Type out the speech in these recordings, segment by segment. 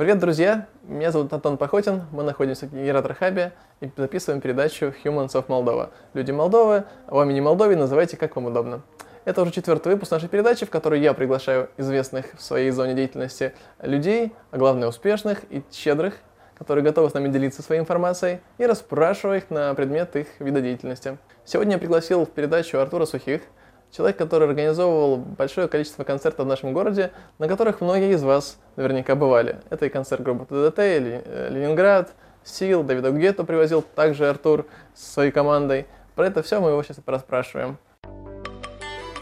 Привет, друзья! Меня зовут Антон Похотин, мы находимся в Генератор Хабе и записываем передачу Humans of Moldova. Люди Молдовы, а вами не Молдове, называйте как вам удобно. Это уже четвертый выпуск нашей передачи, в которой я приглашаю известных в своей зоне деятельности людей, а главное успешных и щедрых, которые готовы с нами делиться своей информацией, и расспрашиваю их на предмет их вида деятельности. Сегодня я пригласил в передачу Артура Сухих – Человек, который организовывал большое количество концертов в нашем городе, на которых многие из вас наверняка бывали. Это и концерт группы ТДТ, э, Ленинград, Сил, Давида Гетто привозил также Артур с своей командой. Про это все мы его сейчас и расспрашиваем.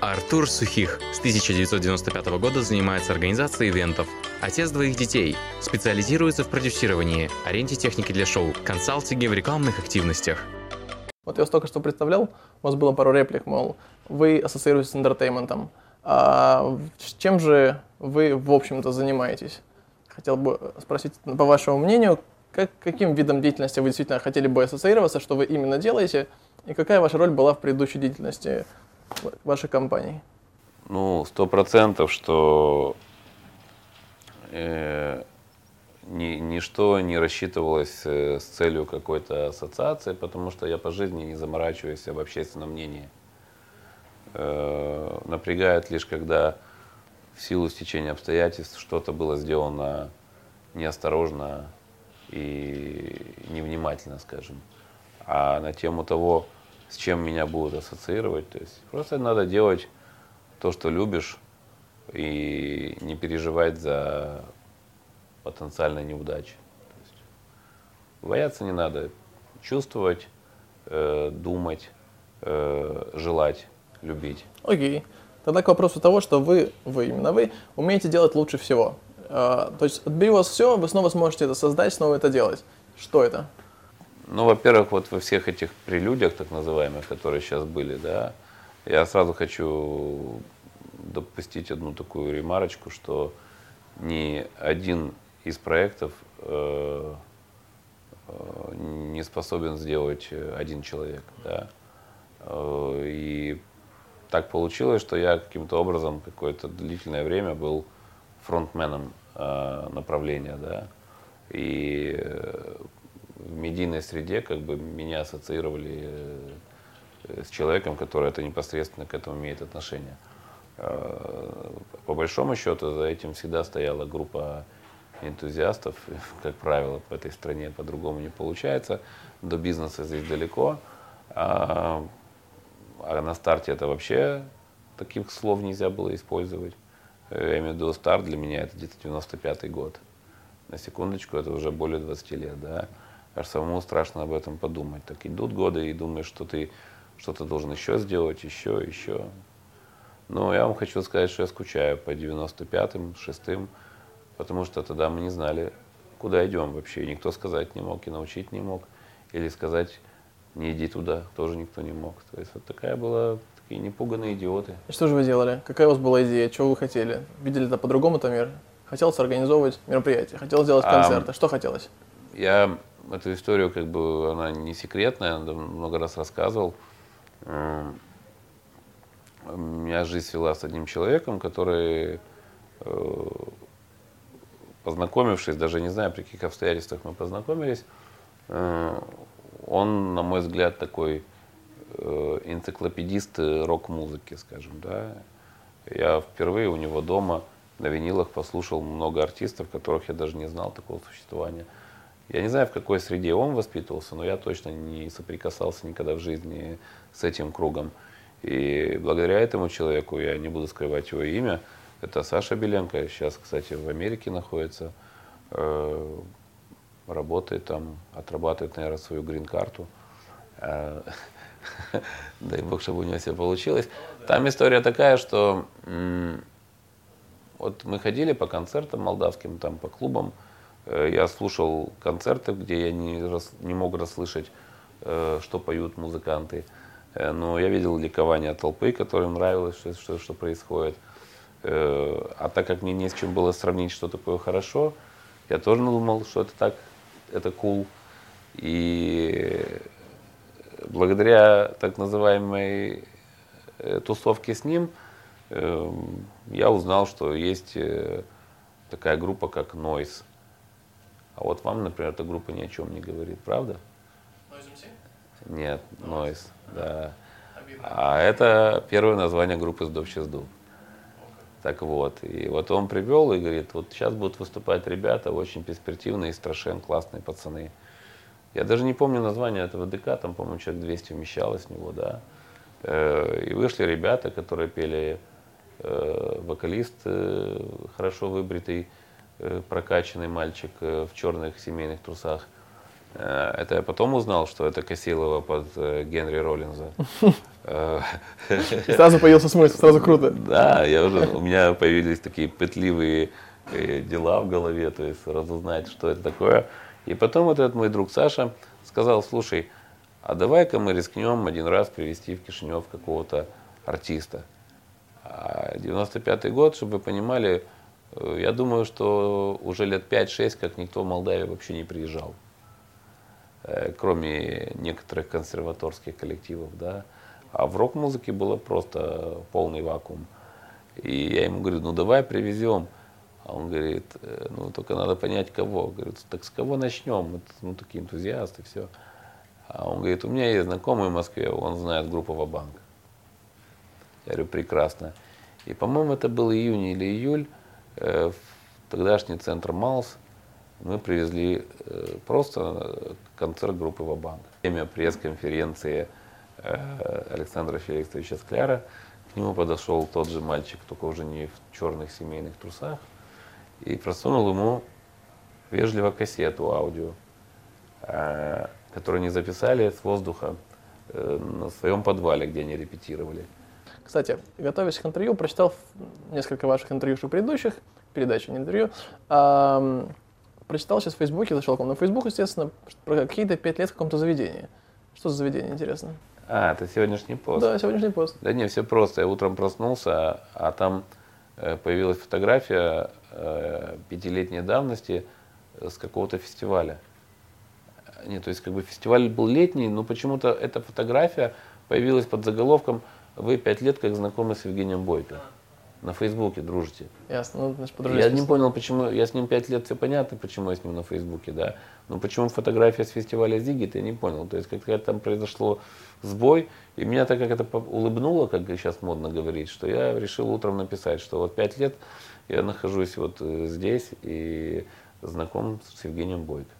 Артур Сухих с 1995 года занимается организацией ивентов. Отец двоих детей. Специализируется в продюсировании, аренде техники для шоу, консалтинге в рекламных активностях. Вот я вас только что представлял, у вас было пару реплик, мол, вы ассоциируетесь с интертейментом. А чем же вы, в общем-то, занимаетесь? Хотел бы спросить, по вашему мнению, как, каким видом деятельности вы действительно хотели бы ассоциироваться, что вы именно делаете, и какая ваша роль была в предыдущей деятельности вашей компании? Ну, сто процентов, что э, ничто не рассчитывалось э, с целью какой-то ассоциации, потому что я по жизни не заморачиваюсь об общественном мнении. Э, напрягает лишь, когда в силу стечения обстоятельств что-то было сделано неосторожно и невнимательно, скажем. А на тему того, с чем меня будут ассоциировать, то есть просто надо делать то, что любишь, и не переживать за потенциальной неудачи. Бояться не надо, чувствовать, э, думать, э, желать любить. Окей. Тогда к вопросу того, что вы, вы именно вы, умеете делать лучше всего. Uh, то есть отбери у вас все, вы снова сможете это создать, снова это делать. Что это? Ну, во-первых, вот во всех этих прелюдиях, так называемых, которые сейчас были, да, я сразу хочу допустить одну такую ремарочку, что ни один из проектов э, э, не способен сделать один человек, да. Э, и так получилось, что я каким-то образом какое-то длительное время был фронтменом э, направления, да, и э, в медийной среде как бы меня ассоциировали э, с человеком, который это непосредственно к этому имеет отношение. Э, по большому счету за этим всегда стояла группа энтузиастов, как правило, в этой стране по-другому не получается, до бизнеса здесь далеко. А а на старте это вообще таких слов нельзя было использовать. Я имею в виду старт для меня это где-то 95 год. На секундочку, это уже более 20 лет, да. Аж самому страшно об этом подумать. Так идут годы и думаешь, что ты что-то должен еще сделать, еще, еще. Но я вам хочу сказать, что я скучаю по 95-м, 6-м, потому что тогда мы не знали, куда идем вообще. Никто сказать не мог, и научить не мог. Или сказать, не иди туда, тоже никто не мог. То есть вот такая была, такие непуганные идиоты. И что же вы делали? Какая у вас была идея? Чего вы хотели? Видели это по-другому-то мир? Хотелось организовывать мероприятие, хотел сделать концерты. А, что хотелось? Я эту историю, как бы, она не секретная, много раз рассказывал. У меня жизнь свела с одним человеком, который, э, познакомившись, даже не знаю, при каких обстоятельствах мы познакомились, э, он, на мой взгляд, такой э, энциклопедист рок-музыки, скажем, да. Я впервые у него дома на винилах послушал много артистов, которых я даже не знал такого существования. Я не знаю, в какой среде он воспитывался, но я точно не соприкасался никогда в жизни с этим кругом. И благодаря этому человеку, я не буду скрывать его имя, это Саша Беленко, сейчас, кстати, в Америке находится, э, работает там, отрабатывает, наверное, свою грин-карту. Э, дай бог, чтобы у него все получилось. Там история такая, что вот мы ходили по концертам молдавским, там по клубам. Э, я слушал концерты, где я не, рас, не мог расслышать, что поют музыканты. Но я видел ликование толпы, которым нравилось, что, что, что происходит. А так как мне не с чем было сравнить, что такое хорошо, я тоже думал, что это так это cool. И благодаря так называемой э, тусовке с ним эм, я узнал, что есть э, такая группа, как Noise. А вот вам, например, эта группа ни о чем не говорит, правда? Нет, Noise, да. А это первое название группы «Сдов Дуб». Так вот, и вот он привел и говорит, вот сейчас будут выступать ребята, очень перспективные, страшен, классные пацаны. Я даже не помню название этого ДК, там, по-моему, человек 200 вмещалось в него, да. Э, и вышли ребята, которые пели э, вокалист э, хорошо выбритый, прокачанный мальчик в черных семейных трусах. Это я потом узнал, что это Косилова под Генри Роллинза. Сразу появился смысл, сразу круто. Да, я уже, у меня появились такие пытливые дела в голове, то есть разузнать, что это такое. И потом вот этот мой друг Саша сказал, слушай, а давай-ка мы рискнем один раз привести в Кишинев какого-то артиста. А 95-й год, чтобы вы понимали, э, я думаю, что уже лет 5-6, как никто в Молдавии вообще не приезжал. Э, кроме некоторых консерваторских коллективов, да. А в рок-музыке было просто полный вакуум. И я ему говорю, ну давай привезем. А он говорит, «Э, ну только надо понять кого. Говорит, так с кого начнем? Ну такие энтузиасты, все. А он говорит, у меня есть знакомый в Москве, он знает группу Вабанк. Я говорю, прекрасно. И, по-моему, это был июнь или июль, э, в тогдашний центр Малс мы привезли э, просто концерт группы Вабанк. Время пресс-конференции э, Александра Феликсовича Скляра. К нему подошел тот же мальчик, только уже не в черных семейных трусах, и просунул ему вежливо кассету аудио которые они записали с воздуха э, на своем подвале, где они репетировали. Кстати, готовясь к интервью, прочитал несколько ваших интервью предыдущих, передач, не интервью. А, прочитал сейчас в Фейсбуке, зашел к вам на Фейсбук, естественно, про какие-то пять лет в каком-то заведении. Что за заведение, интересно? А, это сегодняшний пост? Да, сегодняшний пост. Да не, все просто. Я утром проснулся, а там э, появилась фотография э, пятилетней давности с какого-то фестиваля. Нет, то есть как бы фестиваль был летний, но почему-то эта фотография появилась под заголовком «Вы пять лет как знакомы с Евгением Бойко». На Фейсбуке дружите. Ясно, ну, значит, Я не понял, почему, я с ним пять лет, все понятно, почему я с ним на Фейсбуке, да. Но почему фотография с фестиваля Зигит, я не понял. То есть как-то там произошло сбой, и меня так как это улыбнуло, как сейчас модно говорить, что я решил утром написать, что вот пять лет я нахожусь вот э, здесь и знаком с Евгением Бойко.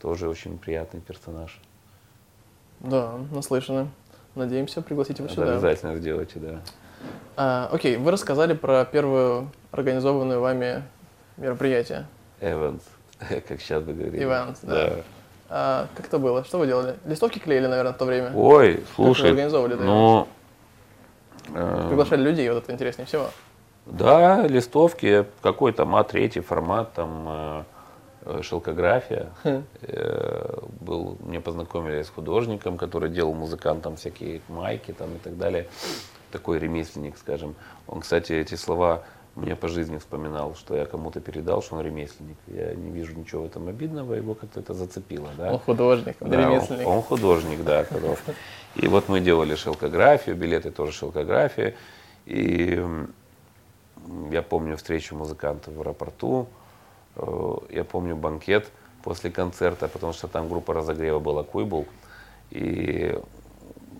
Тоже очень приятный персонаж. Да, наслышаны. Надеемся пригласить его сюда. Обязательно сделайте, да. А, окей, вы рассказали про первую организованную вами мероприятие. Эванс, как сейчас бы говорили. Эванс, да. да. А, как это было? Что вы делали? Листовки клеили, наверное, в то время? Ой, слушай, как вы организовывали ну, э, Приглашали людей, вот это интереснее всего. Да, листовки, какой там А3 формат, там Э, шелкография. Хм. Э, был, мне познакомили с художником, который делал музыкантам всякие майки там и так далее. Такой ремесленник, скажем. Он, кстати, эти слова мне по жизни вспоминал, что я кому-то передал, что он ремесленник. Я не вижу ничего в этом обидного, его как-то это зацепило. Да? Он художник, да, ремесленник. Он, он художник, да. И вот мы делали шелкографию, билеты тоже шелкография. И я помню встречу музыкантов в аэропорту. Э, я помню банкет после концерта, потому что там группа разогрева была Куйбул. И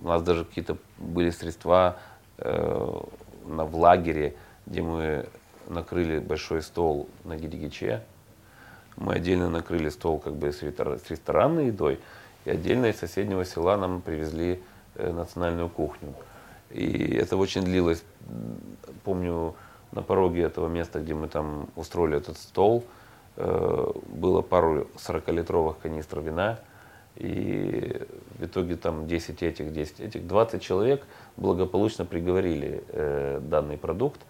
у нас даже какие-то были средства э, на, в лагере, где мы накрыли большой стол на Гидигиче. Мы отдельно накрыли стол как бы с, ресторанной едой, и отдельно из соседнего села нам привезли э, национальную кухню. И это очень длилось. Помню, на пороге этого места, где мы там устроили этот стол, было пару 40-литровых канистр вина, и в итоге там 10 этих, 10 этих, 20 человек благополучно приговорили э, данный продукт.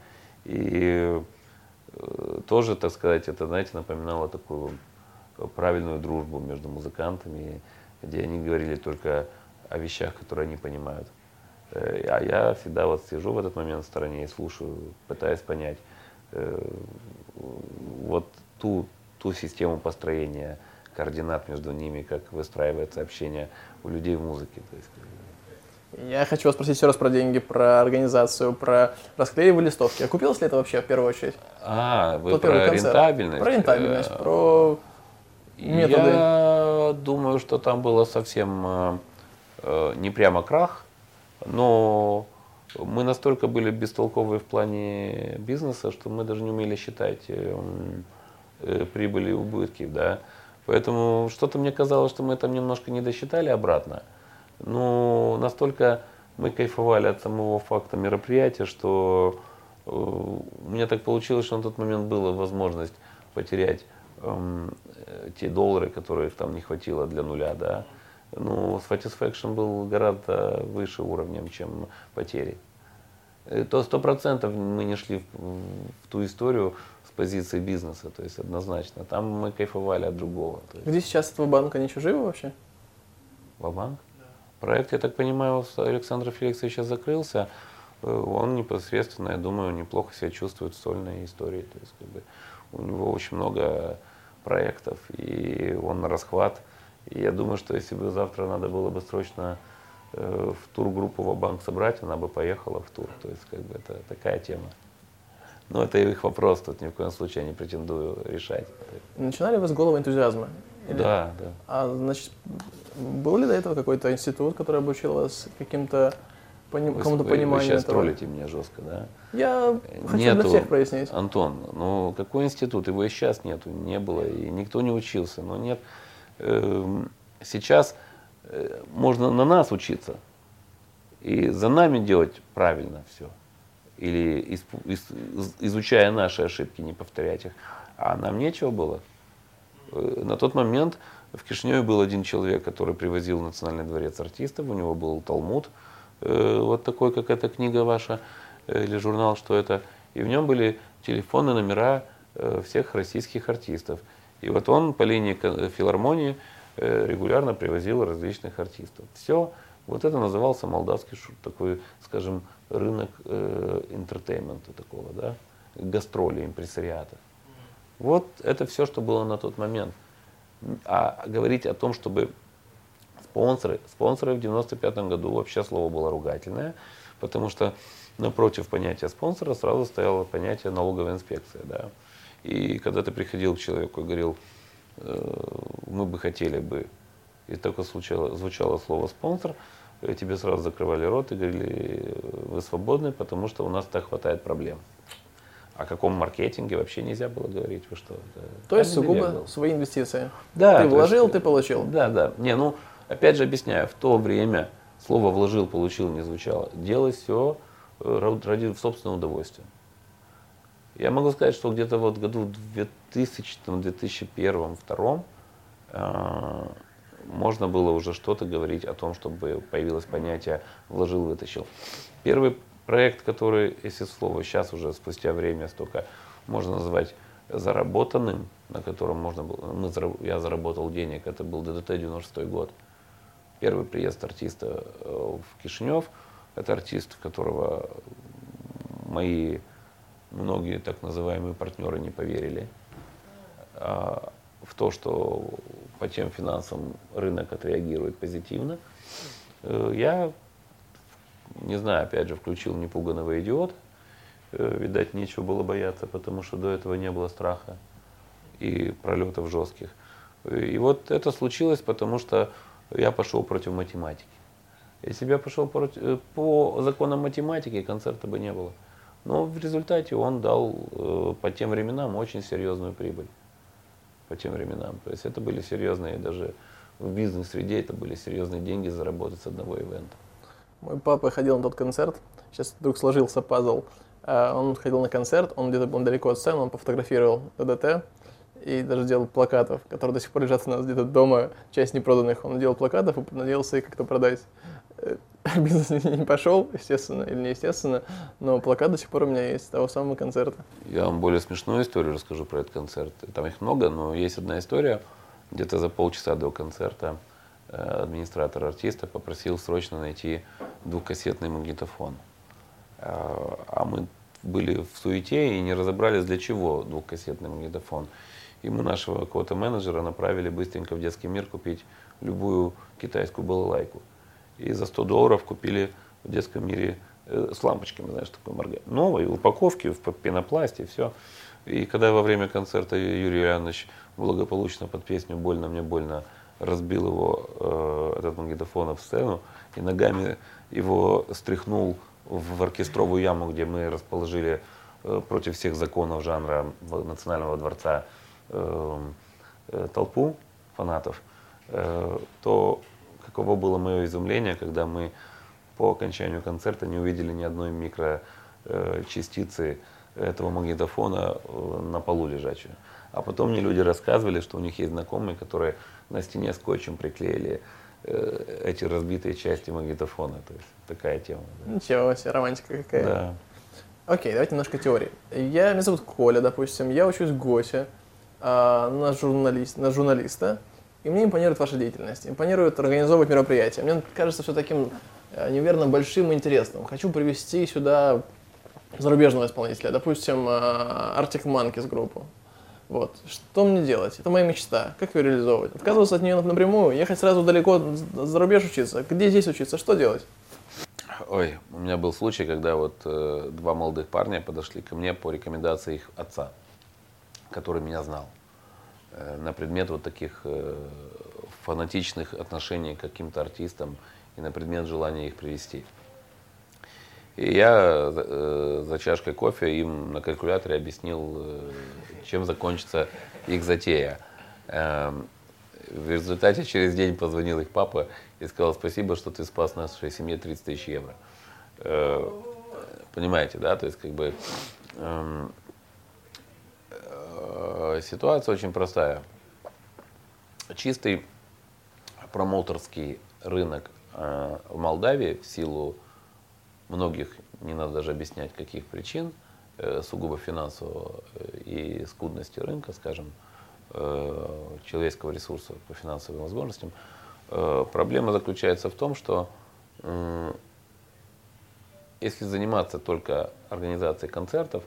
И э, тоже, так сказать, это, знаете, напоминало такую правильную дружбу между музыкантами, где они говорили только о вещах, которые они понимают. Э, а я всегда вот сижу в этот момент в стороне и слушаю, пытаясь понять, э, вот ту, ту систему построения координат между ними, как выстраивается общение у людей в музыке. То есть, Я хочу вас спросить еще раз про деньги, про организацию, про расклеивание листовки. Окупилось ли это вообще в первую очередь? А, вы Тот про рентабельность? Про рентабельность, Э, про методы. Я думаю, что там было совсем э, э, не прямо крах, но мы настолько были бестолковые в плане бизнеса, что мы даже не умели считать э, м, э, прибыли и убытки, да. Поэтому что-то мне казалось, что мы там немножко не досчитали обратно. Но настолько мы кайфовали от самого факта мероприятия, что э, у меня так получилось, что на тот момент была возможность потерять эм, э, те доллары, которых там не хватило для нуля, да. Ну, satisfaction был гораздо выше уровнем, чем потери. Э, То сто процентов мы не шли в, в ту историю позиции бизнеса, то есть однозначно. Там мы кайфовали от другого. То есть, Где сейчас этого банка они еще живы вообще? Ва-банк. Проект, я так понимаю, с Александра Феликсовича закрылся. Э, Он непосредственно, я думаю, неплохо себя чувствует в сольной истории. То есть, как бы, у него очень много проектов, и он на расхват. И я думаю, что если бы завтра надо было бы срочно э, в тургруппу Ва-банк собрать, она бы поехала в тур. То есть, как бы, это такая тема. Но это их вопрос, тут ни в коем случае я не претендую решать. Начинали вы с голого энтузиазма? Или- Да, да. А значит, был ли до этого какой-то институт, который обучил вас каким-то поним- вы- пониманию вы сейчас этого? троллите меня жестко, да? Я хочу Нету, для всех прояснить. Антон, ну какой институт? Его и сейчас нету, не было, и никто не учился. Но нет, эм, сейчас э, можно на нас учиться и за нами делать правильно все. Или из- из- изучая наши ошибки, не повторять их. А нам нечего было. Э, На тот момент в Кишиневе был один человек, который привозил в Национальный дворец артистов. У него был Талмуд, э, вот такой, как эта книга ваша, э, или журнал, что это. И в нем были телефоны, номера всех российских артистов. И вот он по линии филармонии регулярно привозил различных артистов. Все. Вот это назывался молдавский такой, скажем, рынок э, entertainment а такого, да, гастроли, импрессариата. Вот это все, что было на тот момент. А говорить о том, чтобы спонсоры, спонсоры в 95 году вообще слово было ругательное, потому что напротив понятия спонсора сразу стояло понятие налоговая инспекция. Да. И когда ты приходил к человеку и говорил, э, мы бы хотели бы, и только звучало, звучало слово спонсор, э, тебе сразу закрывали рот и говорили, вы свободны, потому что у нас так хватает проблем. О каком маркетинге вообще нельзя было говорить, вы что? это То есть сугубо был. свои инвестиции. Да, ты вложил, есть, ты получил. Да, да. Не, ну, опять же объясняю, в то время слово вложил, получил не звучало. Делай все ради собственного удовольствия. Я могу сказать, что где-то вот году в 2000, 2001, 2002 э, можно было уже что-то говорить о том, чтобы появилось понятие «вложил, вытащил». Первый проект, который, если слово сейчас уже спустя время столько можно назвать заработанным, на котором можно было, мы, я заработал денег, это был ДДТ 96 год. Первый приезд артиста э, в Кишинев, это артист, которого мои многие так называемые партнеры не поверили а, в то, что по тем финансам рынок отреагирует позитивно. Э, Я, не знаю, опять же, включил непуганного идиота. Э, Видать, нечего было бояться, потому что до этого не было страха и пролетов жестких. И вот это случилось, потому что я пошел против математики. Если бы я пошел против, э, по законам математики, концерта бы не было. Но в результате он дал э, по тем временам очень серьезную прибыль. По тем временам. То есть это были серьезные, даже в бизнес-среде это были серьезные деньги заработать с одного ивента. Мой папа ходил на тот концерт, сейчас вдруг сложился пазл. А, Он ходил на концерт, он где-то был далеко от сцены, он пофотографировал ДДТ и даже делал плакатов, которые до сих пор лежат у нас где-то дома, часть непроданных. Он делал плакатов и надеялся их как-то продать. Э, Бизнес не пошел, естественно, или неестественно, но плакат до сих пор у меня есть с того самого концерта. Я вам более смешную историю расскажу про этот концерт. Там их много, но есть одна история. Где-то за полчаса до концерта э, администратор артиста попросил срочно найти двухкассетный магнитофон. Э, А мы были в суете и не разобрались, для чего двухкассетный магнитофон. И мы нашего какого-то менеджера направили быстренько в детский мир купить любую китайскую балалайку. и за 100 долларов купили в детском мире э, с лампочками, знаешь, такой моргай. Новой упаковки в пенопласте, все. И когда во время концерта Юрий Иванович благополучно под песню «Больно, мне больно» разбил его, э, этот магнитофон в сцену, и ногами его стряхнул в оркестровую яму, где мы расположили э, против всех законов жанра Национального дворца э, э, толпу фанатов, э, то каково было мое изумление, когда мы по окончанию концерта не увидели ни одной микрочастицы этого магнитофона на полу лежачую. А потом мне люди рассказывали, что у них есть знакомые, которые на стене скотчем приклеили эти разбитые части магнитофона. То есть такая тема. Да. Ничего себе, романтика какая. Да. Окей, давайте немножко теории. Я, меня зовут Коля, допустим, я учусь в ГОСе э, на, журналист, на журналиста, и мне импонирует ваша деятельность, импонирует организовывать мероприятия. Мне кажется все таким э, неверно большим и интересным. Хочу привести сюда зарубежного исполнителя, допустим, Arctic Monkeys группу. Вот. Что мне делать? Это моя мечта. Как ее реализовывать? Отказываться от нее напрямую? Ехать сразу далеко за рубеж учиться? Где здесь учиться? Что делать? Ой, у меня был случай, когда вот э, два молодых парня подошли ко мне по рекомендации их отца, который меня знал, э, на предмет вот таких э, фанатичных отношений к каким-то артистам и на предмет желания их привести. И я э, за чашкой кофе им на калькуляторе объяснил, э, чем закончится их затея. Э, в результате через день позвонил их папа и сказал, спасибо, что ты спас нашей семье 30 тысяч евро. Э, понимаете, да? То есть, как бы, э, э, ситуация очень простая. Чистый промоутерский рынок э, в Молдавии в силу многих, не надо даже объяснять, каких причин, э, сугубо финансового э, и скудности рынка, скажем, э, человеческого ресурса по финансовым возможностям, проблема заключается в том, что если заниматься только организацией концертов,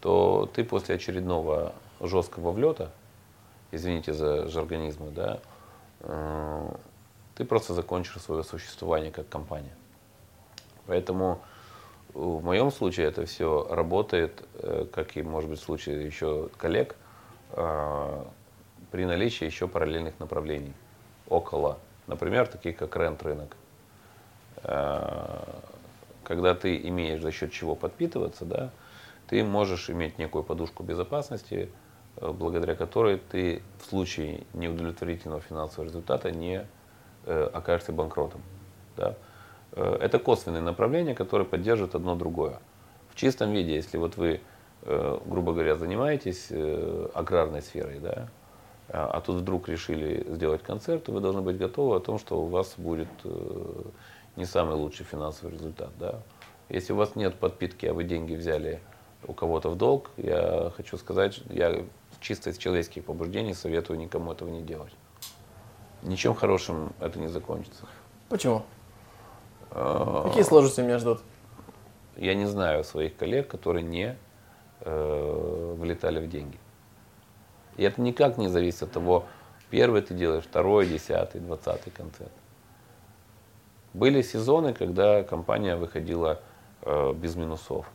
то ты после очередного жесткого влета, извините за жаргонизмы, да, ты просто закончишь свое существование как компания. Поэтому в моем случае это все работает, э, как и, может быть, в случае еще коллег, э, при наличии еще параллельных направлений около, например, таких как рент-рынок. Э, когда ты имеешь за счет чего подпитываться, да, ты можешь иметь некую подушку безопасности, благодаря которой ты в случае неудовлетворительного финансового результата не окажешься банкротом. Да. Э, это косвенные направления, которые поддерживают одно другое. В чистом виде, если вот вы, э, грубо говоря, занимаетесь э, аграрной сферой, да, а, а тут вдруг решили сделать концерт, то вы должны быть готовы о том, что у вас будет не самый лучший финансовый результат. Да. Если у вас нет подпитки, а вы деньги взяли у кого-то в долг, я хочу сказать, я чисто из человеческих побуждений советую никому этого не делать. Ничем хорошим это не закончится. Почему? Какие сложности меня ждут? Я не знаю своих коллег, которые не э, влетали в деньги. И это никак не зависит от того, первый ты делаешь, второй, десятый, двадцатый концерт. Были сезоны, когда компания выходила э, без минусов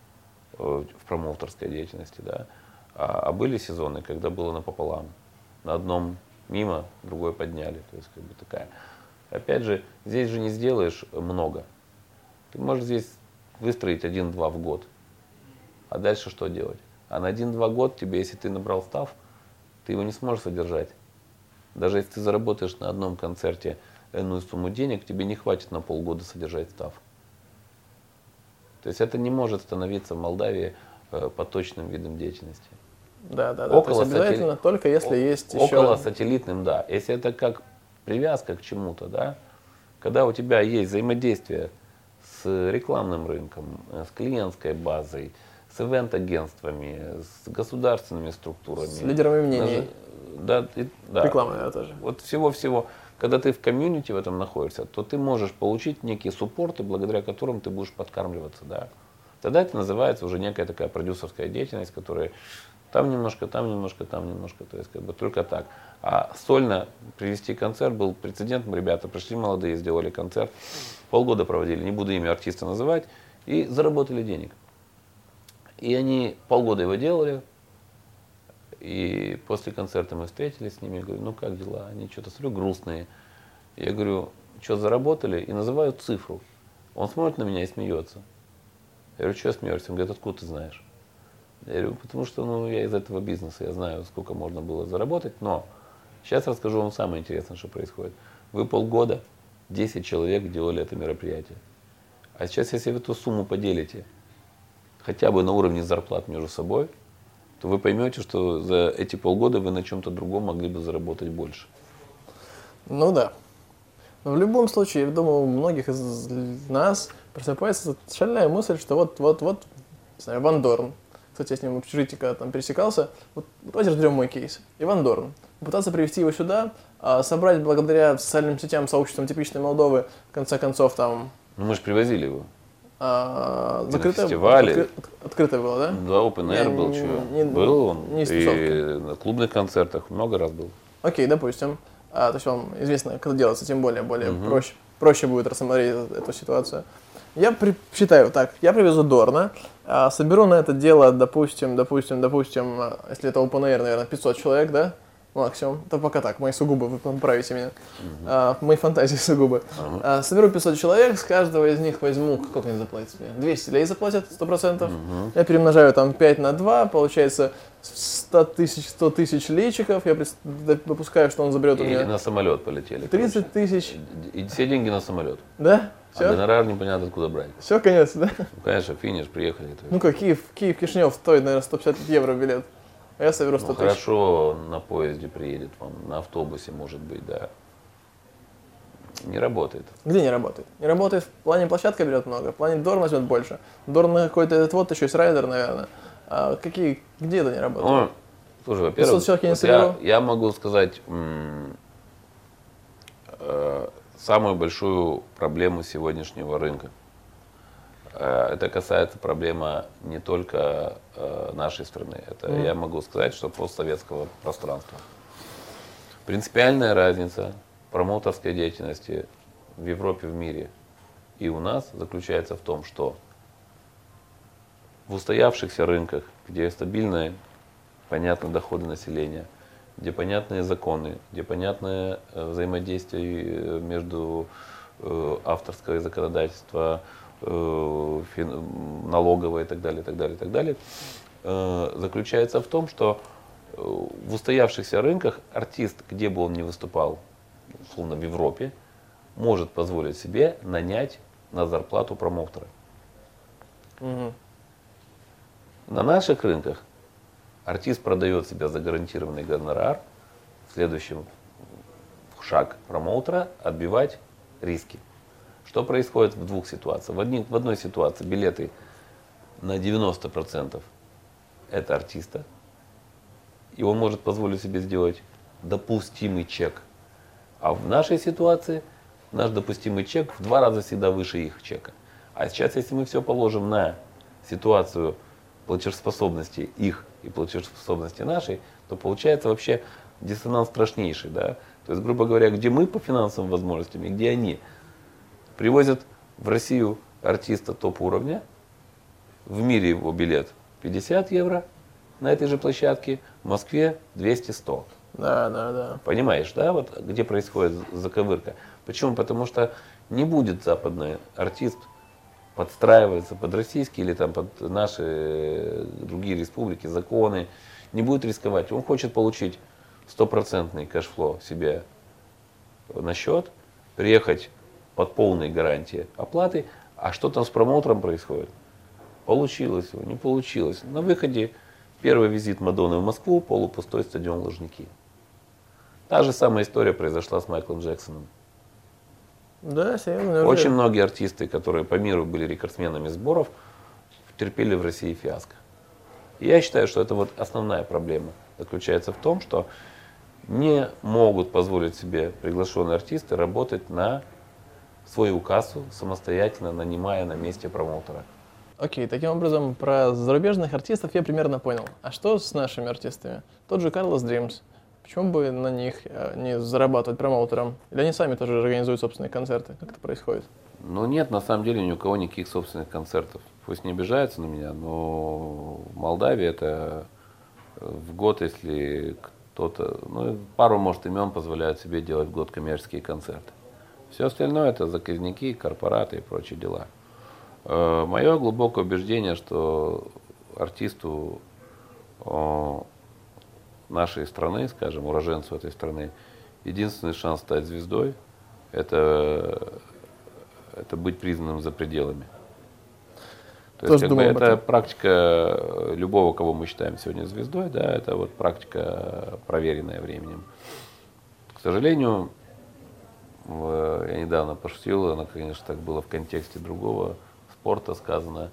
э, в промоутерской деятельности, да. А, а были сезоны, когда было напополам. На одном мимо, другой подняли. То есть как бы такая Опять же, здесь же не сделаешь много. Ты можешь здесь выстроить один-два в год. А дальше что делать? А на один-два год тебе, если ты набрал став, ты его не сможешь содержать. Даже если ты заработаешь на одном концерте энную сумму денег, тебе не хватит на полгода содержать став. То есть это не может становиться в Молдавии э, поточным видом деятельности. Да, да, да. Около То есть обязательно сателли... только если есть около еще... Около сателлитным, да. Если это как привязка к чему-то, да, когда у тебя есть взаимодействие с рекламным рынком, э, с клиентской базой, с ивент-агентствами, с государственными структурами. С лидерами мнений. Да, и, да. Реклама, да, тоже. Вот всего-всего. Когда ты в комьюнити в этом находишься, то ты можешь получить некие суппорты, благодаря которым ты будешь подкармливаться, да. Тогда это называется уже некая такая продюсерская деятельность, которая Там немножко, там немножко, там немножко. То есть как бы только так. А сольно привести концерт был прецедентом. Ребята пришли молодые, сделали концерт. Полгода проводили, не буду имя артиста называть. И заработали денег. И они полгода его делали. И после концерта мы встретились с ними. Я говорю, ну как дела? Они что-то, смотрю, грустные. Я говорю, что заработали? И называют цифру. Он смотрит на меня и смеется. Я говорю, что смеешься? Он говорит, откуда ты знаешь? Я говорю, потому что ну, я из этого бизнеса, я знаю, сколько можно было заработать, но сейчас расскажу вам самое интересное, что происходит. Вы полгода 10 человек делали это мероприятие. А сейчас, если вы эту сумму поделите хотя бы на уровне зарплат между собой, то вы поймете, что за эти полгода вы на чем-то другом могли бы заработать больше. Ну да. Но в любом случае, я думаю, у многих из нас просыпается шальная мысль, что вот, вот, вот, не знаю, Ван Дорн. Кстати, я с ним в общежитии когда там пересекался. Вот давайте разберем мой кейс. Иван Дорн. Пытаться привести его сюда, а собрать благодаря социальным сетям, сообществам типичной Молдовы, в конце концов, там... Ну мы же привозили его. А, закрытое, фестивале. откры- открытое было, да? Да, Open Air Не, был, не- что? не- был он. не и на клубных концертах много раз был. Окей, допустим. А, то есть вам известно, как это делается, тем более, более проще, проще будет рассмотреть эту, эту ситуацию. Я при- считаю так, я привезу Дорна, соберу на это дело, допустим, допустим, допустим, а, если это open air, наверное, 500 человек, да, максимум. Это пока так, мои сугубо, вы поправите меня. А, мои фантазии сугубо. А, соберу 500 человек, с каждого из них возьму, сколько они заплатят мне? 200 лей заплатят, 100%. Я перемножаю там 5 на 2, получается 100 тысяч, 100 тысяч лейчиков. Я допускаю, что он заберет у меня на самолет полетели. 30 тысяч. И все деньги на самолет. да? А Все? гонорар непонятно откуда брать. Все, конец, да? Ну, конечно, финиш, приехали. Ну как, Киев, Киев, Кишинев стоит, наверное, 150 евро билет. А я соберу 100 Ну, тысяч. хорошо, на поезде приедет вам, на автобусе, может быть, да. Не работает. Где не работает? Не работает в плане площадка берет много, в плане Дорн возьмет больше. Дорн на какой-то этот вот еще есть райдер, наверное. А какие, где это не работает? Ну, слушай, во-первых, 500 человек я не вот я, я могу сказать э, самую большую проблему сегодняшнего рынка. Э, это касается проблемы не только э, нашей страны. Это Мгм. я могу сказать, что постсоветского пространства. Принципиальная разница промоутерской деятельности в Европе, в мире и у нас заключается в том, что в устоявшихся рынках, где стабильные, понятные доходы населения, где понятные законы, где понятное э, взаимодействие э, между э, авторское законодательство, э, фин- налоговое и так далее, и так далее, и так далее, заключается в том, что в устоявшихся рынках артист, где бы он ни выступал, условно в Европе, может позволить себе нанять на зарплату промоутера. Мгм. На наших рынках артист продает себя за гарантированный гонорар. Следующим шаг промоутера – отбивать риски. Что происходит в двух ситуациях? В, одни- в одной ситуации билеты на 90% это артиста, и он может позволить себе сделать допустимый чек. А в нашей ситуации наш допустимый чек в два раза всегда выше их чека. А сейчас, если мы все положим на ситуацию платежеспособности их и платежеспособности нашей, то получается вообще диссонанс страшнейший. Да? То есть, грубо говоря, где мы по финансовым возможностям и где они. Привозят в Россию артиста топ-уровня, в мире его билет 50 евро на этой же площадке, в Москве 200-100. Да, да, да. Понимаешь, да, вот где происходит заковырка. Почему? Потому что не будет западный артист подстраиваться под российские или там под наши э, другие республики, законы, не будет рисковать. Он хочет получить стопроцентный кэшфло себе на счет, приехать под полной гарантией оплаты, а что там с промоутером происходит? Получилось его, не получилось. На выходе первый визит Мадонны в Москву, полупустой стадион Лужники. Та же самая история произошла с Майклом Джексоном. Да, неужели? Очень многие артисты, которые по миру были рекордсменами сборов, терпели в России фиаско. И я считаю, что это вот основная проблема заключается в том, что не могут позволить себе приглашенные артисты работать на свою кассу самостоятельно, нанимая на месте промоутера. Окей, таким образом, про зарубежных артистов я примерно понял. А что с нашими артистами? Тот же Карлос Дримс. Почему бы на них э, не зарабатывать промоутером? Или они сами тоже организуют собственные концерты? Как это происходит? Ну нет, на самом деле ни у кого никаких собственных концертов. Пусть не обижаются на меня, но в Молдавии это в год, если кто-то, ну, пару, может, имен позволяют себе делать в год коммерческие концерты. Все остальное это заказники, корпораты и прочие дела. Э, Мое глубокое убеждение, что артисту нашей страны, скажем, уроженцу этой страны, единственный шанс стать звездой – это, это быть признанным за пределами. То есть, как бы, это практика любого, кого мы считаем сегодня звездой, да, это вот практика, проверенная временем. К сожалению, я недавно пошутил, она, конечно, так было в контексте другого спорта сказано.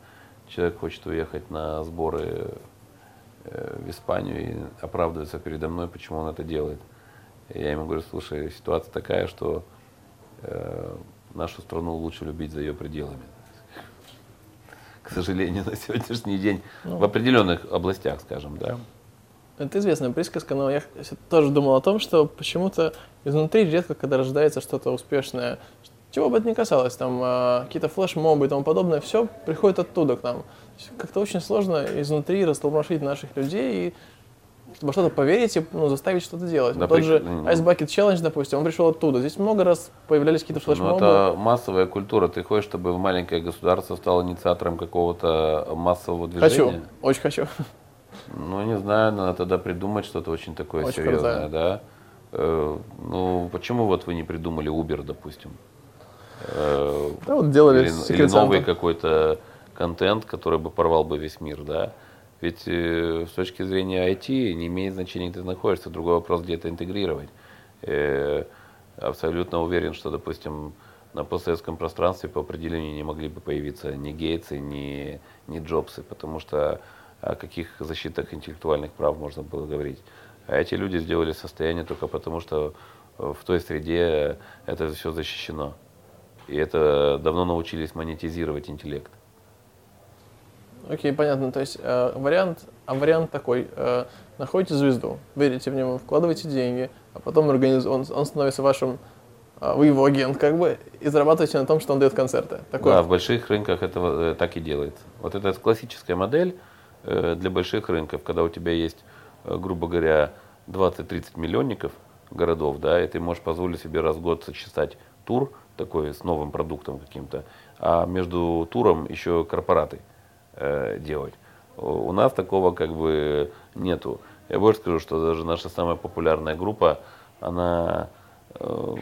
Человек хочет уехать на сборы э, в Испанию и оправдывается передо мной, почему он это делает. И я ему говорю, слушай, ситуация такая, что э, нашу страну лучше любить за ее пределами. К сожалению, на сегодняшний день ну, в определенных областях, скажем, да. Это известная присказка, но я тоже думал о том, что почему-то изнутри редко, когда рождается что-то успешное, чего бы это ни касалось, там э, какие-то флешмобы и тому подобное, все приходит оттуда к нам. Как-то очень сложно изнутри растормошить наших людей и чтобы что-то поверить и ну, заставить что-то делать. Да, Тот же ну, Ice Bucket Challenge, допустим, он пришел оттуда. Здесь много раз появлялись какие-то ну, флешмобы. Ну, это массовая культура. Ты хочешь, чтобы маленькое государство стало инициатором какого-то массового движения? Хочу, очень хочу. Ну, не знаю, надо тогда придумать что-то очень такое очень серьезное, крутая. да. Э, ну, почему вот вы не придумали Uber, допустим? Э, да, вот делали или, или новый какой-то контент, который бы порвал бы весь мир, да. Ведь э, с точки зрения IT не имеет значения, где ты находишься. Другой вопрос, где это интегрировать. Э, абсолютно уверен, что, допустим, на постсоветском пространстве по определению не могли бы появиться ни Гейтсы, ни, ни Джобсы, потому что о каких защитах интеллектуальных прав можно было говорить. А эти люди сделали состояние только потому, что в той среде это все защищено. И это давно научились монетизировать интеллект. Окей, okay, понятно. То есть э, вариант, а вариант такой: э, находите звезду, верите в него, вкладываете деньги, а потом организ... он, он становится вашим, э, вы его агент, как бы, и зарабатываете на том, что он дает концерты. Такой... Да, в больших рынках это э, так и делается. Вот это классическая модель э, для больших рынков, когда у тебя есть, э, грубо говоря, 20-30 миллионников городов, да, и ты можешь позволить себе раз в год сочетать тур такой с новым продуктом каким-то, а между туром еще корпораты э, делать. У нас такого как бы нету. Я больше скажу, что даже наша самая популярная группа, она э,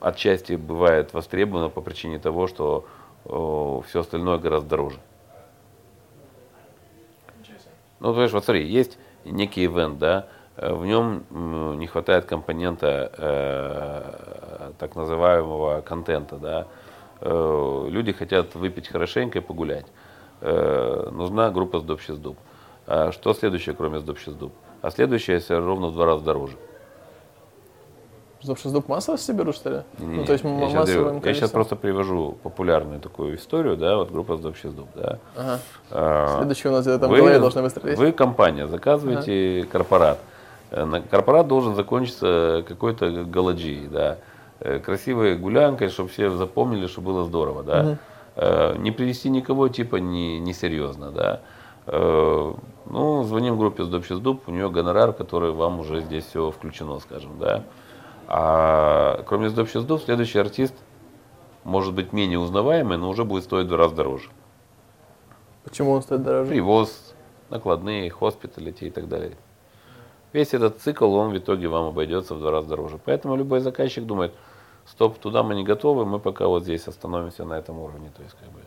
отчасти бывает востребована по причине того, что э, все остальное гораздо дороже. Ну, есть, вот смотри, есть некий ивент, да, в нем не хватает компонента э, так называемого контента. Да? Э, люди хотят выпить хорошенько и погулять. Нужна группа сдоб дуб. А что следующее, кроме сдоб дуб? А следующее ровно в два раза дороже. Сдоб дуб массово себе берут, что ли? Не, не, ну, то есть я, сейчас говорю, я сейчас просто привожу популярную такую историю, да, вот группа сдоб дуб, да. Ага. А, Следующее у нас где-то там вы, в голове должна выстрелить. Вы компания, заказываете ага. корпорат. Э, корпорат должен закончиться какой-то галаджией, да. Э, красивой гулянкой, чтобы все запомнили, что было здорово, да. Угу. Не привести никого, типа, не, не серьезно, да. Ну, звоним группе с Дуб, у нее гонорар, который вам уже здесь все включено, скажем, да. А кроме Сдоб Дуб, следующий артист может быть менее узнаваемый, но уже будет стоить в два раза дороже. Почему он стоит дороже? Привоз, накладные, хоспиталити и так далее весь этот цикл, он в итоге вам обойдется в два раза дороже. Поэтому любой заказчик думает, стоп, туда мы не готовы, мы пока вот здесь остановимся на этом уровне. То есть, как бы...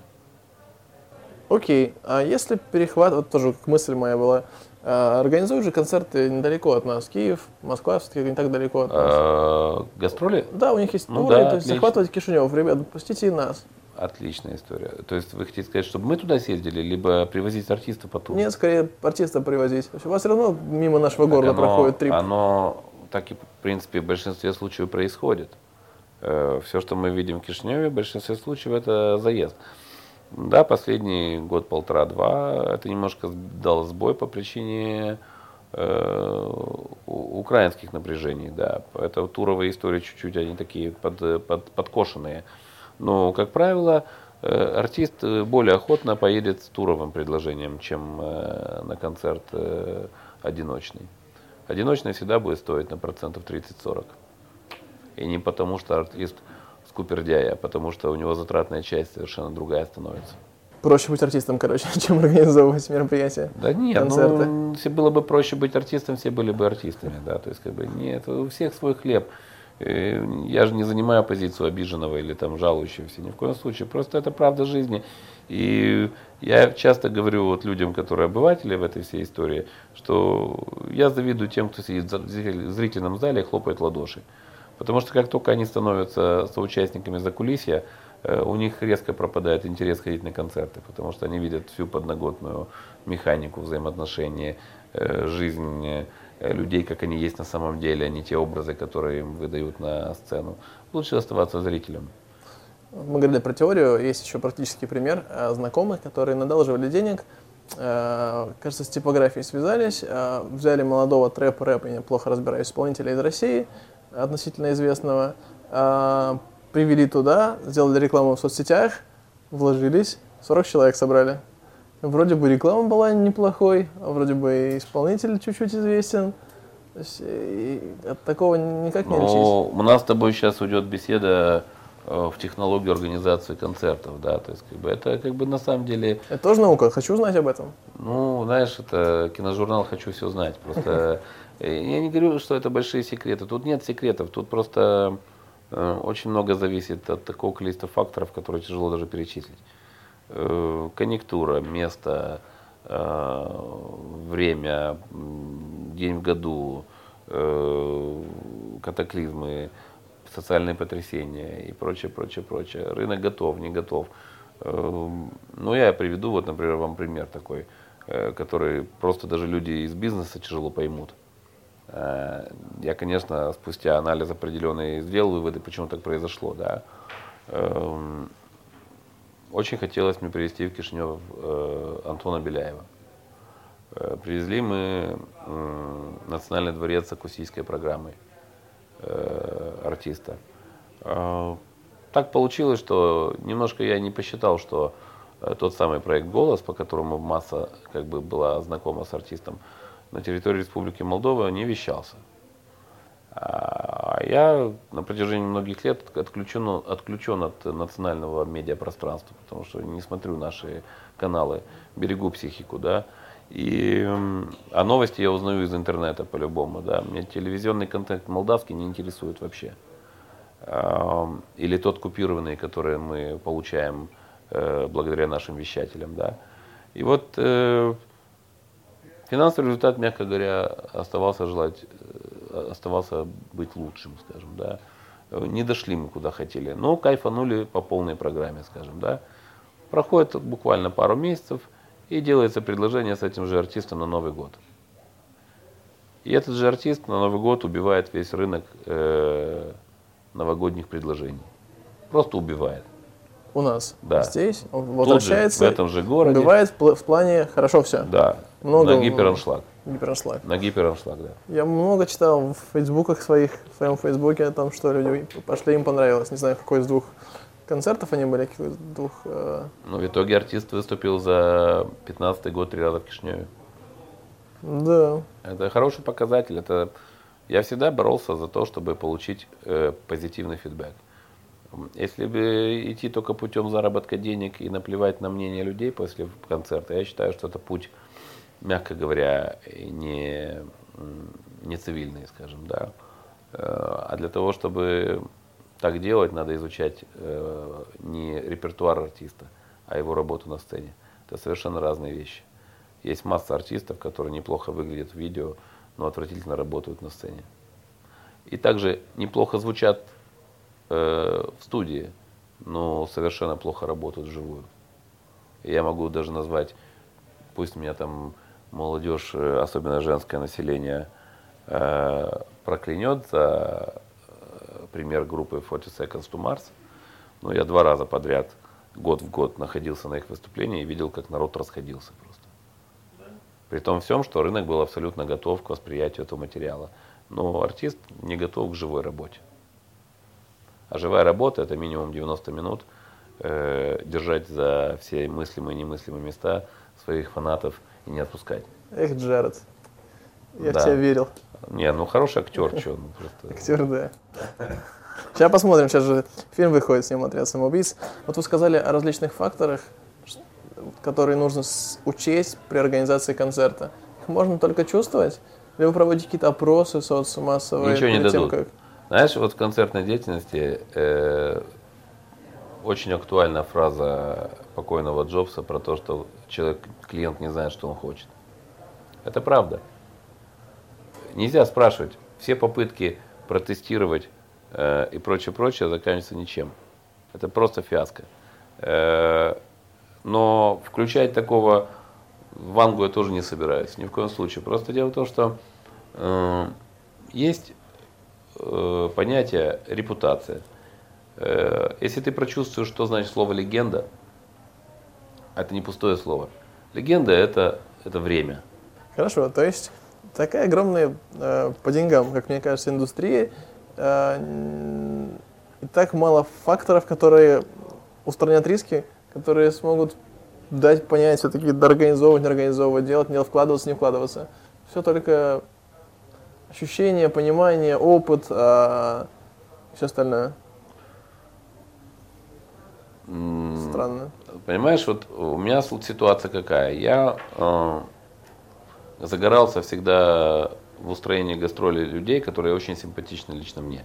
Окей, а если перехват, вот тоже мысль моя была, а, организуют же концерты недалеко от нас, Киев, Москва все-таки не так далеко от нас. А, гастроли? Да, у них есть ну, туры, да, то есть захватывать Кишинев, ребят, пустите и нас. Отличная история. То есть вы хотите сказать, чтобы мы туда съездили, либо привозить артиста по туру? Нет, скорее артиста привозить. У вас все равно мимо нашего так города оно, проходит трип. Оно так и, в принципе, в большинстве случаев происходит. Э, все, что мы видим в Кишиневе, в большинстве случаев это заезд. Да, последний год, полтора-два, это немножко дало сбой по причине э, украинских напряжений, да. Это туровые истории чуть-чуть, они такие под, под, подкошенные. Но, как правило, э, артист более охотно поедет с туровым предложением, чем э, на концерт э, одиночный. Одиночный всегда будет стоить на процентов 30-40. И не потому, что артист скупердяй, а потому что у него затратная часть совершенно другая становится. Проще быть артистом, короче, чем организовывать мероприятия. Да нет, концерты. ну, если было бы проще быть артистом, все были бы артистами, да, то есть как бы нет, у всех свой хлеб. Э, я же не занимаю позицию обиженного или там жалующегося, ни в коем случае. Просто это правда жизни. И я часто говорю вот людям, которые обыватели в этой всей истории, что я завидую тем, кто сидит в зрительном зале и хлопает ладоши. Потому что как только они становятся соучастниками за кулисья, э, у них резко пропадает интерес ходить на концерты, потому что они видят всю подноготную механику взаимоотношений, э, жизнь людей, как они есть на самом деле, а не те образы, которые им выдают на сцену. Лучше оставаться зрителем. Мы говорили про теорию, есть еще практический пример знакомых, которые надолживали денег, кажется, с типографией связались, взяли молодого трэп-рэп, я плохо разбираюсь, исполнителя из России, относительно известного, привели туда, сделали рекламу в соцсетях, вложились, 40 человек собрали. Вроде бы реклама была неплохой, а вроде бы и исполнитель чуть-чуть известен. То есть, от такого никак не лечить. У нас с тобой сейчас уйдет беседа э, в технологию организации концертов, да, то есть как бы это как бы на самом деле. Это тоже наука, хочу знать об этом. Ну, знаешь, это киножурнал хочу все знать, просто Э, я не говорю, что это большие секреты. Тут нет секретов. Тут просто э, очень много зависит от такого количества факторов, которые тяжело даже перечислить. Э, конъюнктура, место, время, день в году, катаклизмы, социальные потрясения и прочее, прочее, прочее. Рынок готов, не готов. Ну, я приведу, вот, например, вам пример такой, который просто даже люди из бизнеса тяжело поймут. Э, я, конечно, спустя анализ определенный сделал выводы, почему так произошло. Да. Очень хотелось мне привезти в Кишинев э, Антона Беляева. Э, привезли мы Национальный дворец с акустической программой артиста. Так получилось, что немножко я не посчитал, что тот самый проект «Голос», по которому масса как бы была знакома с артистом, на территории Республики Молдова не вещался. А я на протяжении многих лет отключен, отключен от национального медиапространства, потому что не смотрю наши каналы, берегу психику, да. И, а новости я узнаю из интернета по-любому, да. Мне телевизионный контент молдавский не интересует вообще. Или тот купированный, который мы получаем э, благодаря нашим вещателям, да. И вот э, Финансовый результат, мягко говоря, оставался желать, э, оставался быть лучшим, скажем, да. Не дошли мы куда хотели, но кайфанули по полной программе, скажем, да. Проходит буквально пару месяцев и делается предложение с этим же артистом на Новый год. И этот же артист на Новый год убивает весь рынок э, новогодних предложений. Просто убивает у нас да. здесь, он возвращается, же, в этом же городе. Убивает в плане хорошо все. Да, много, на гипераншлаг. Гипераншлаг. На гипераншлаг, да. Я много читал в фейсбуках своих, в своем фейсбуке о том, что люди пошли, им понравилось. Не знаю, какой из двух концертов они были, каких из двух... Э... Ну, в итоге артист выступил за 15 год три раза в Кишневе. Да. Это хороший показатель. Это... Я всегда боролся за то, чтобы получить э, позитивный фидбэк. Если бы идти только путем заработка денег и наплевать на мнение людей после концерта, я считаю, что это путь, мягко говоря, не, не цивильный, скажем, да. Э, а для того, чтобы так делать, надо изучать э, не репертуар артиста, а его работу на сцене. Это совершенно разные вещи. Есть масса артистов, которые неплохо выглядят в видео, но отвратительно работают на сцене. И также неплохо звучат Э, в студии, но совершенно плохо работают вживую. Я могу даже назвать, пусть меня там молодежь, э, особенно женское население, э, проклянет за пример группы 40 Seconds to Mars. Но я два раза подряд год в год находился на их выступлении и видел, как народ расходился просто. При том всем, что рынок был абсолютно готов к восприятию этого материала. Но артист не готов к живой работе. А живая работа это минимум 90 минут э, держать за все мыслимые и немыслимые места своих фанатов и не отпускать. Эх, Джаред, я Да. в тебя верил. Не, ну хороший актер, что ну, просто. Актер, да. Сейчас посмотрим, сейчас же фильм выходит с ним «Отряд самоубийц». Вот вы сказали о различных факторах, которые нужно учесть при организации концерта. Их можно только чувствовать? Или вы проводите какие-то опросы соцмассовые? Ничего не дадут. как- Знаешь, вот в концертной деятельности э, очень актуальна фраза покойного Джобса про то, что человек, клиент не знает, что он хочет. Это правда. Нельзя спрашивать. Все попытки протестировать э, и прочее, прочее заканчиваются ничем. Это просто фиаско. Э, но включать такого вангу я тоже не собираюсь, ни в коем случае. Просто дело в том, что э, есть э, понятие репутация. Э, если ты прочувствуешь, что значит слово легенда, это не пустое слово. Легенда это, это время. Хорошо, то есть такая огромная э, по деньгам, как мне кажется, индустрия, э, и так мало факторов, которые устранят риски, которые смогут дать понять все-таки организовывать, не организовывать, делать, не вкладываться, не вкладываться. Все только ощущение, понимание, опыт, а все остальное. Странно. Понимаешь, вот у меня тут ситуация какая. Я э, загорался всегда в устроении гастролей людей, которые очень симпатичны лично мне.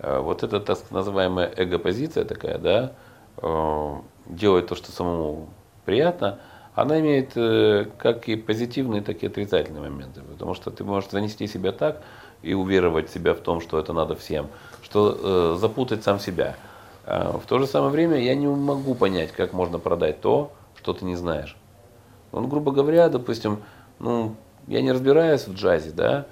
Э, вот эта так называемая эго-позиция такая, да, э, делать то, что самому приятно, она имеет э, как и позитивные, так и отрицательные моменты. Потому что ты можешь занести себя так и уверовать себя в том, что это надо всем, что э, запутать сам себя. А В то же самое время я не могу понять, как можно продать то, что ты не знаешь. Ну, грубо говоря, допустим, ну, я не разбираюсь в джазе, да,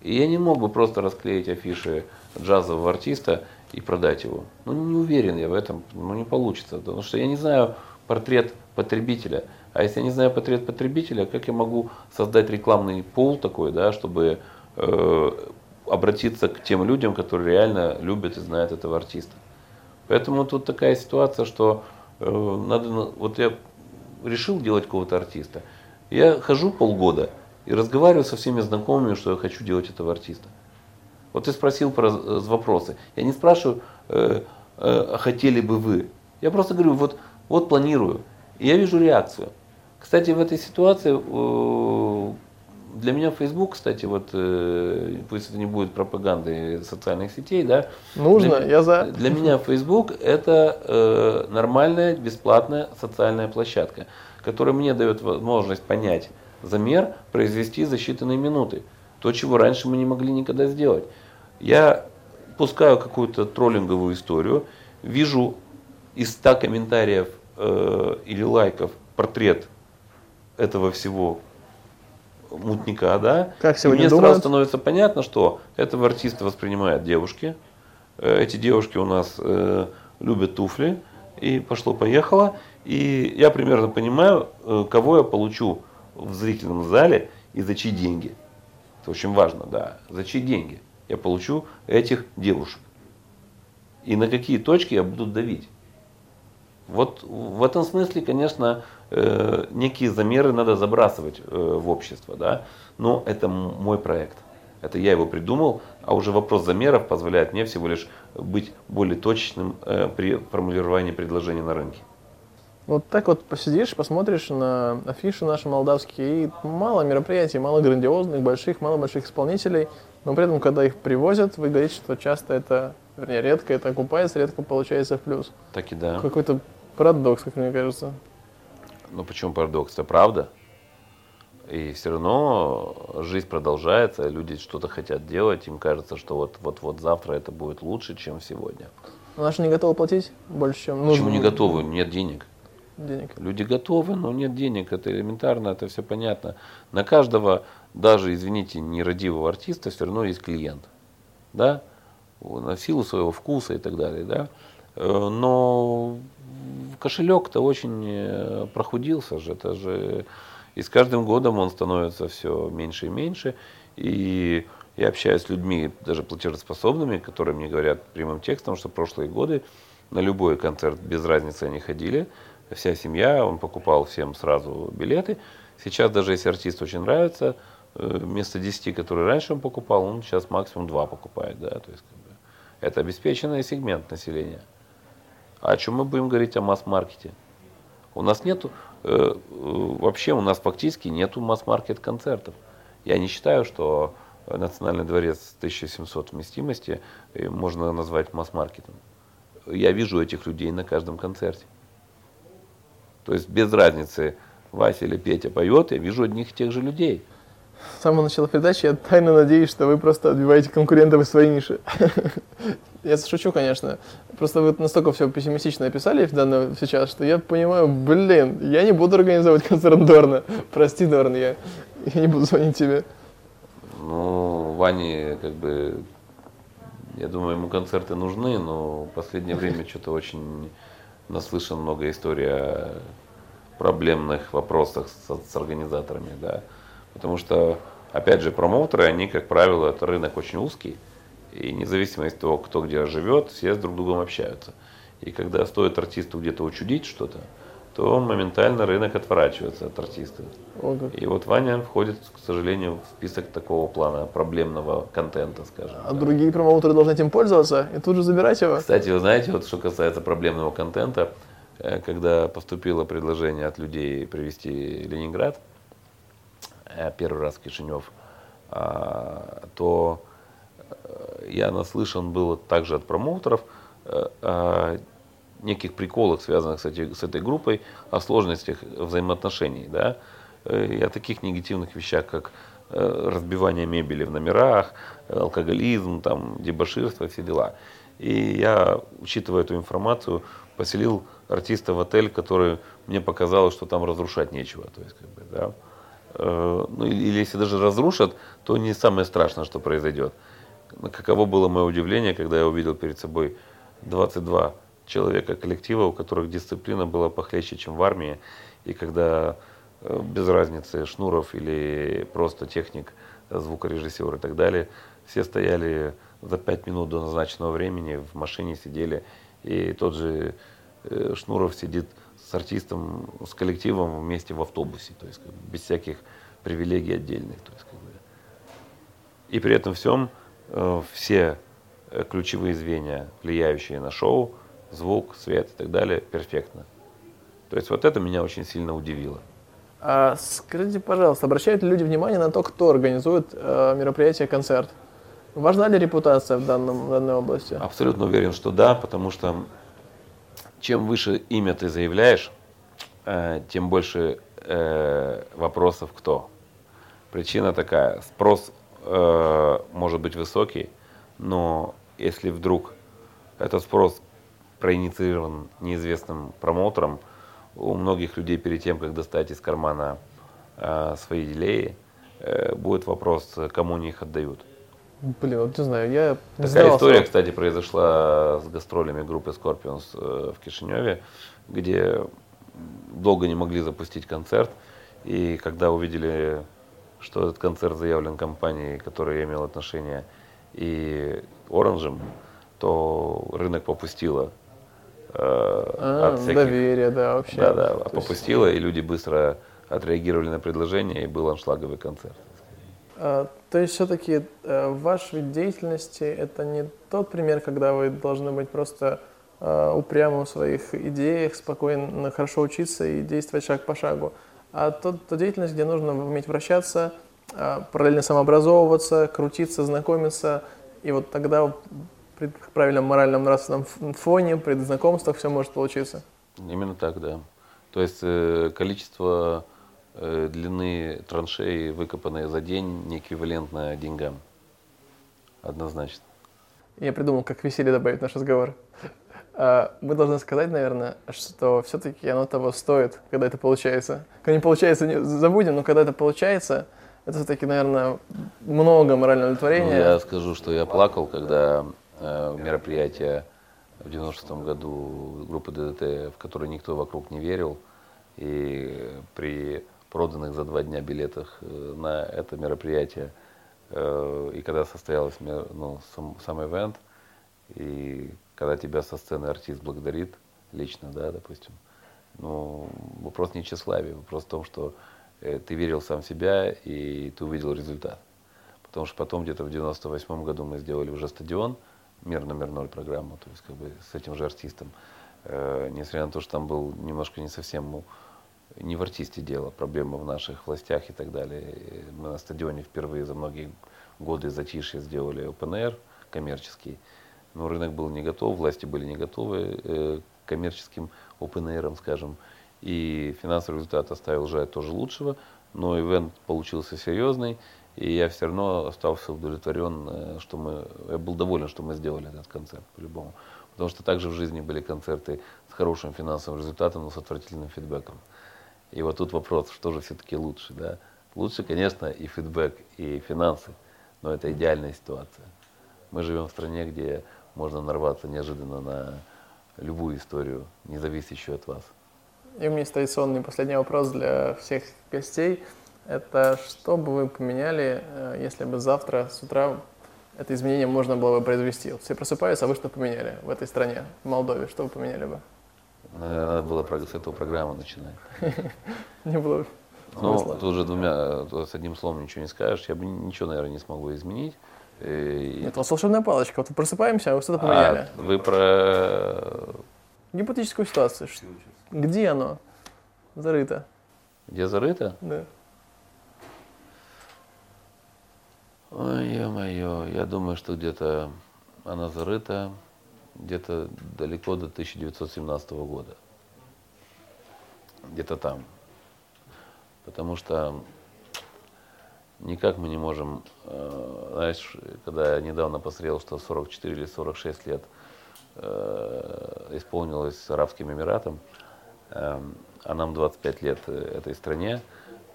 и я не мог бы просто расклеить афиши джазового артиста и продать его. Ну, не уверен я в этом, ну, не получится, потому что я не знаю портрет потребителя. А если я не знаю портрет потребителя, как я могу создать рекламный пул такой, да, чтобы э, обратиться к тем людям, которые реально любят и знают этого артиста. Поэтому тут такая ситуация, что э, надо, на- вот я решил делать какого-то артиста. Я хожу полгода и разговариваю со всеми знакомыми, что я хочу делать этого артиста. Вот ты спросил про э, вопросы. Я не спрашиваю, э, э, а хотели бы вы. Я просто говорю, вот, вот планирую. И я вижу реакцию. Кстати, в этой ситуации э, для меня Facebook, кстати, вот э, пусть это не будет пропаганды социальных сетей, да, Нужно, для, я за. Для меня Facebook это э, нормальная бесплатная социальная площадка, которая мне дает возможность понять замер, произвести за считанные минуты. То, чего раньше мы не могли никогда сделать. Я пускаю какую-то троллинговую историю, вижу из 100 комментариев э, или лайков портрет этого всего мутника, да, Как и сегодня мне думают? сразу становится понятно, что этого артиста воспринимают девушки. Э, Эти девушки у нас э, любят туфли. И пошло-поехало. И я примерно понимаю, э, кого я получу в зрительном зале и за чьи деньги. Это очень важно, да. За чьи деньги я получу этих девушек. И на какие точки я буду давить. Вот в этом смысле, конечно, э, некие замеры надо забрасывать э, в общество, да. Но это мой проект. Это я его придумал, а уже вопрос замеров позволяет мне всего лишь быть более точечным э, при формулировании предложений на рынке. Вот так вот посидишь, посмотришь на афиши наши молдавские, и мало мероприятий, мало грандиозных, больших, мало больших исполнителей, но при этом, когда их привозят, вы говорите, что часто это, вернее, редко это окупается, редко получается в плюс. Так и да. Какой-то парадокс, как мне кажется. Ну почему парадокс? Это правда. И все равно жизнь продолжается, люди что-то хотят делать, им кажется, что вот, вот, вот завтра это будет лучше, чем сегодня. Но наши не готовы платить больше, чем нужно. Почему не готовы? Нет денег. Денег. Люди готовы, но нет денег. Это элементарно, это все понятно. На каждого, даже, извините, нерадивого артиста все равно есть клиент. Да? На силу своего вкуса и так далее. Да? Э, Но кошелек-то очень э, прохудился же. Это же и с каждым годом он становится все меньше и меньше. И я общаюсь с людьми, даже платежеспособными, которые мне говорят прямым текстом, что прошлые годы на любой концерт без разницы они ходили. Вся семья, он покупал всем сразу билеты. Сейчас даже если артист очень нравится, э, вместо 10, которые раньше он покупал, он сейчас максимум 2 покупает. Да? То есть, как бы, это обеспеченный сегмент населения. А о чем мы будем говорить о масс-маркете? У нас нету, э, э, вообще у нас фактически нету масс-маркет концертов. Я не считаю, что Национальный дворец 1700 вместимости можно назвать масс-маркетом. Я вижу этих людей на каждом концерте. То есть без разницы, Вася или Петя поет, я вижу одних и тех же людей. С самого начала передачи я тайно надеюсь, что вы просто отбиваете конкурентов из своей ниши. Я шучу, конечно. Просто вы настолько все пессимистично описали в данном сейчас, что я понимаю, блин, я не буду организовывать концерт Дорна. Прости, Дорн, я, я не буду звонить тебе. Ну, Ване, как бы, я думаю, ему концерты нужны, но в последнее время что-то очень наслышан много историй о проблемных вопросах с, с организаторами, да. Потому что, опять же, промоутеры, они, как правило, это рынок очень узкий, и независимо от того, кто где живет, все с друг другом общаются. И когда стоит артисту где-то учудить что-то, то моментально рынок отворачивается от артиста. Ого. И вот Ваня входит, к сожалению, в список такого плана проблемного контента, скажем. А да. другие промоутеры должны этим пользоваться и тут же забирать его? Кстати, вы знаете, вот что касается проблемного контента, э, когда поступило предложение от людей привести Ленинград, э, первый раз в Кишинев, а, то я наслышан был также от промоутеров, неких приколах, связанных с, эти, с этой группой, о сложностях взаимоотношений. Да? Э, и о таких негативных вещах, как э, разбивание мебели в номерах, алкоголизм, там, дебоширство, все дела. И я, учитывая эту информацию, поселил артиста в отель, который мне показалось, что там разрушать нечего. То есть, как бы, да. Э, ну, или если даже разрушат, то не самое страшное, что произойдет. Каково было мое удивление, когда я увидел перед собой 22 человека, коллектива, у которых дисциплина была похлеще, чем в армии. И когда э, без разницы Шнуров или просто техник, звукорежиссер и так далее, все стояли за пять минут до назначенного времени, в машине сидели, и тот же э, Шнуров сидит с артистом, с коллективом вместе в автобусе, то есть без всяких привилегий отдельных. То есть, как бы. И при этом всем э, все ключевые звенья, влияющие на шоу, звук, свет и так далее перфектно. То есть вот это меня очень сильно удивило. А скажите, пожалуйста, обращают ли люди внимание на то, кто организует э, мероприятие, концерт? Важна ли репутация в, данном, в данной области? Абсолютно уверен, что да, потому что чем выше имя ты заявляешь, э, тем больше э, вопросов кто. Причина такая, спрос э, может быть высокий, но если вдруг этот спрос проинициирован неизвестным промоутером. У многих людей перед тем, как достать из кармана э, свои дилеи, э, будет вопрос, кому они их отдают. Блин, вот не знаю, я Такая история, сразу. кстати, произошла с гастролями группы Scorpions э, в Кишиневе, где долго не могли запустить концерт. И когда увидели, что этот концерт заявлен компанией, которая имела отношение и Оранжем, то рынок попустила а, от всяких... Доверие, да, вообще. Да, да, То попустило, есть... и люди быстро отреагировали на предложение, и был аншлаговый концерт. А, то есть все-таки а, ваш вид деятельности это не тот пример, когда вы должны быть просто а, упрямы в своих идеях, спокойно, хорошо учиться и действовать шаг по шагу, а тот, та деятельность, где нужно уметь вращаться, а, параллельно самообразовываться, крутиться, знакомиться, и вот тогда при правильном моральном нравственном фоне, при знакомствах все может получиться. Именно так, да. То есть э, количество э, длины траншеи, выкопанные за день, не эквивалентно деньгам. Однозначно. Я придумал, как веселье добавить в наш разговор. А, мы должны сказать, наверное, что все-таки оно того стоит, когда это получается. Когда не получается, не забудем, но когда это получается, это все-таки, наверное, много морального удовлетворения. Ну, я скажу, что я плакал, когда Э, мероприятие в 96 году группы ДДТ, в которой никто вокруг не верил. И при проданных за два дня билетах э, на это мероприятие, э, и когда состоялось ну, сам, сам ивент, и когда тебя со сцены артист благодарит лично, да, допустим, ну, вопрос не тщеславия, вопрос в том, что э, ты верил сам в себя и ты увидел результат. Потому что потом где-то в 98 году мы сделали уже стадион, мир номер ноль программу, то есть как бы с этим же артистом. Э, несмотря на то, что там был немножко не совсем, ну, не в артисте дело, проблема в наших властях и так далее. Мы на стадионе впервые за многие годы затишья сделали open коммерческий. Но рынок был не готов, власти были не готовы э, к коммерческим open скажем. И финансовый результат оставил желать тоже лучшего, но ивент получился серьезный. И я все равно остался удовлетворен, э, что мы, я был доволен, что мы сделали этот концерт по-любому. Потому что также в жизни были концерты с хорошим финансовым результатом, но с отвратительным фидбэком. И вот тут вопрос, что же все-таки лучше, да? Лучше, конечно, и фидбэк, и финансы, но это идеальная ситуация. Мы живем в стране, где можно нарваться неожиданно на любую историю, не зависящую от вас. И у меня есть традиционный последний вопрос для всех гостей. Это что бы вы поменяли, э, если бы завтра с утра это изменение можно было бы произвести? Вот все просыпаются, а вы что поменяли в этой стране, в Молдове? Что вы поменяли бы? Надо было с этого программы начинать. Не было Ну, тут уже двумя, с одним словом ничего не скажешь. Я бы ничего, наверное, не смогу изменить. Это у вас волшебная палочка. Вот просыпаемся, а вы что-то поменяли. А, вы про... Гипотетическую ситуацию. Где оно? Зарыто. Где зарыто? Да. Ой, ё-моё, я думаю, что где-то она зарыта где-то далеко до 1917 года. Где-то там. Потому что никак мы не можем, э, знаешь, когда я недавно посмотрел, что 44 или 46 лет э, исполнилось Арабским Эмиратам, э, а нам 25 лет этой стране,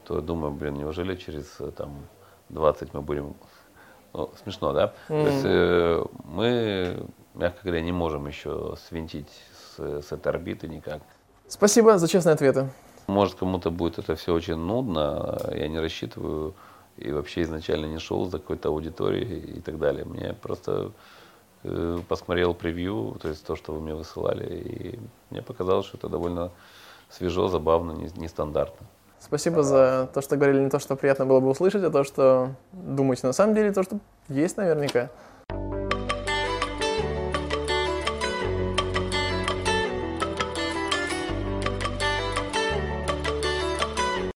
то я думаю, блин, неужели через там 20 мы будем ну, смешно, да? Mm. То есть э, мы, мягко говоря, не можем еще свинтить с, с этой орбиты никак. Спасибо за честные ответы. Может, кому-то будет это все очень нудно, я не рассчитываю и вообще изначально не шел за какой-то аудиторией и так далее. Мне просто э, посмотрел превью, то есть то, что вы мне высылали, и мне показалось, что это довольно свежо, забавно, нестандартно. Не Спасибо за то, что говорили не то, что приятно было бы услышать, а то, что думаете на самом деле, то, что есть наверняка.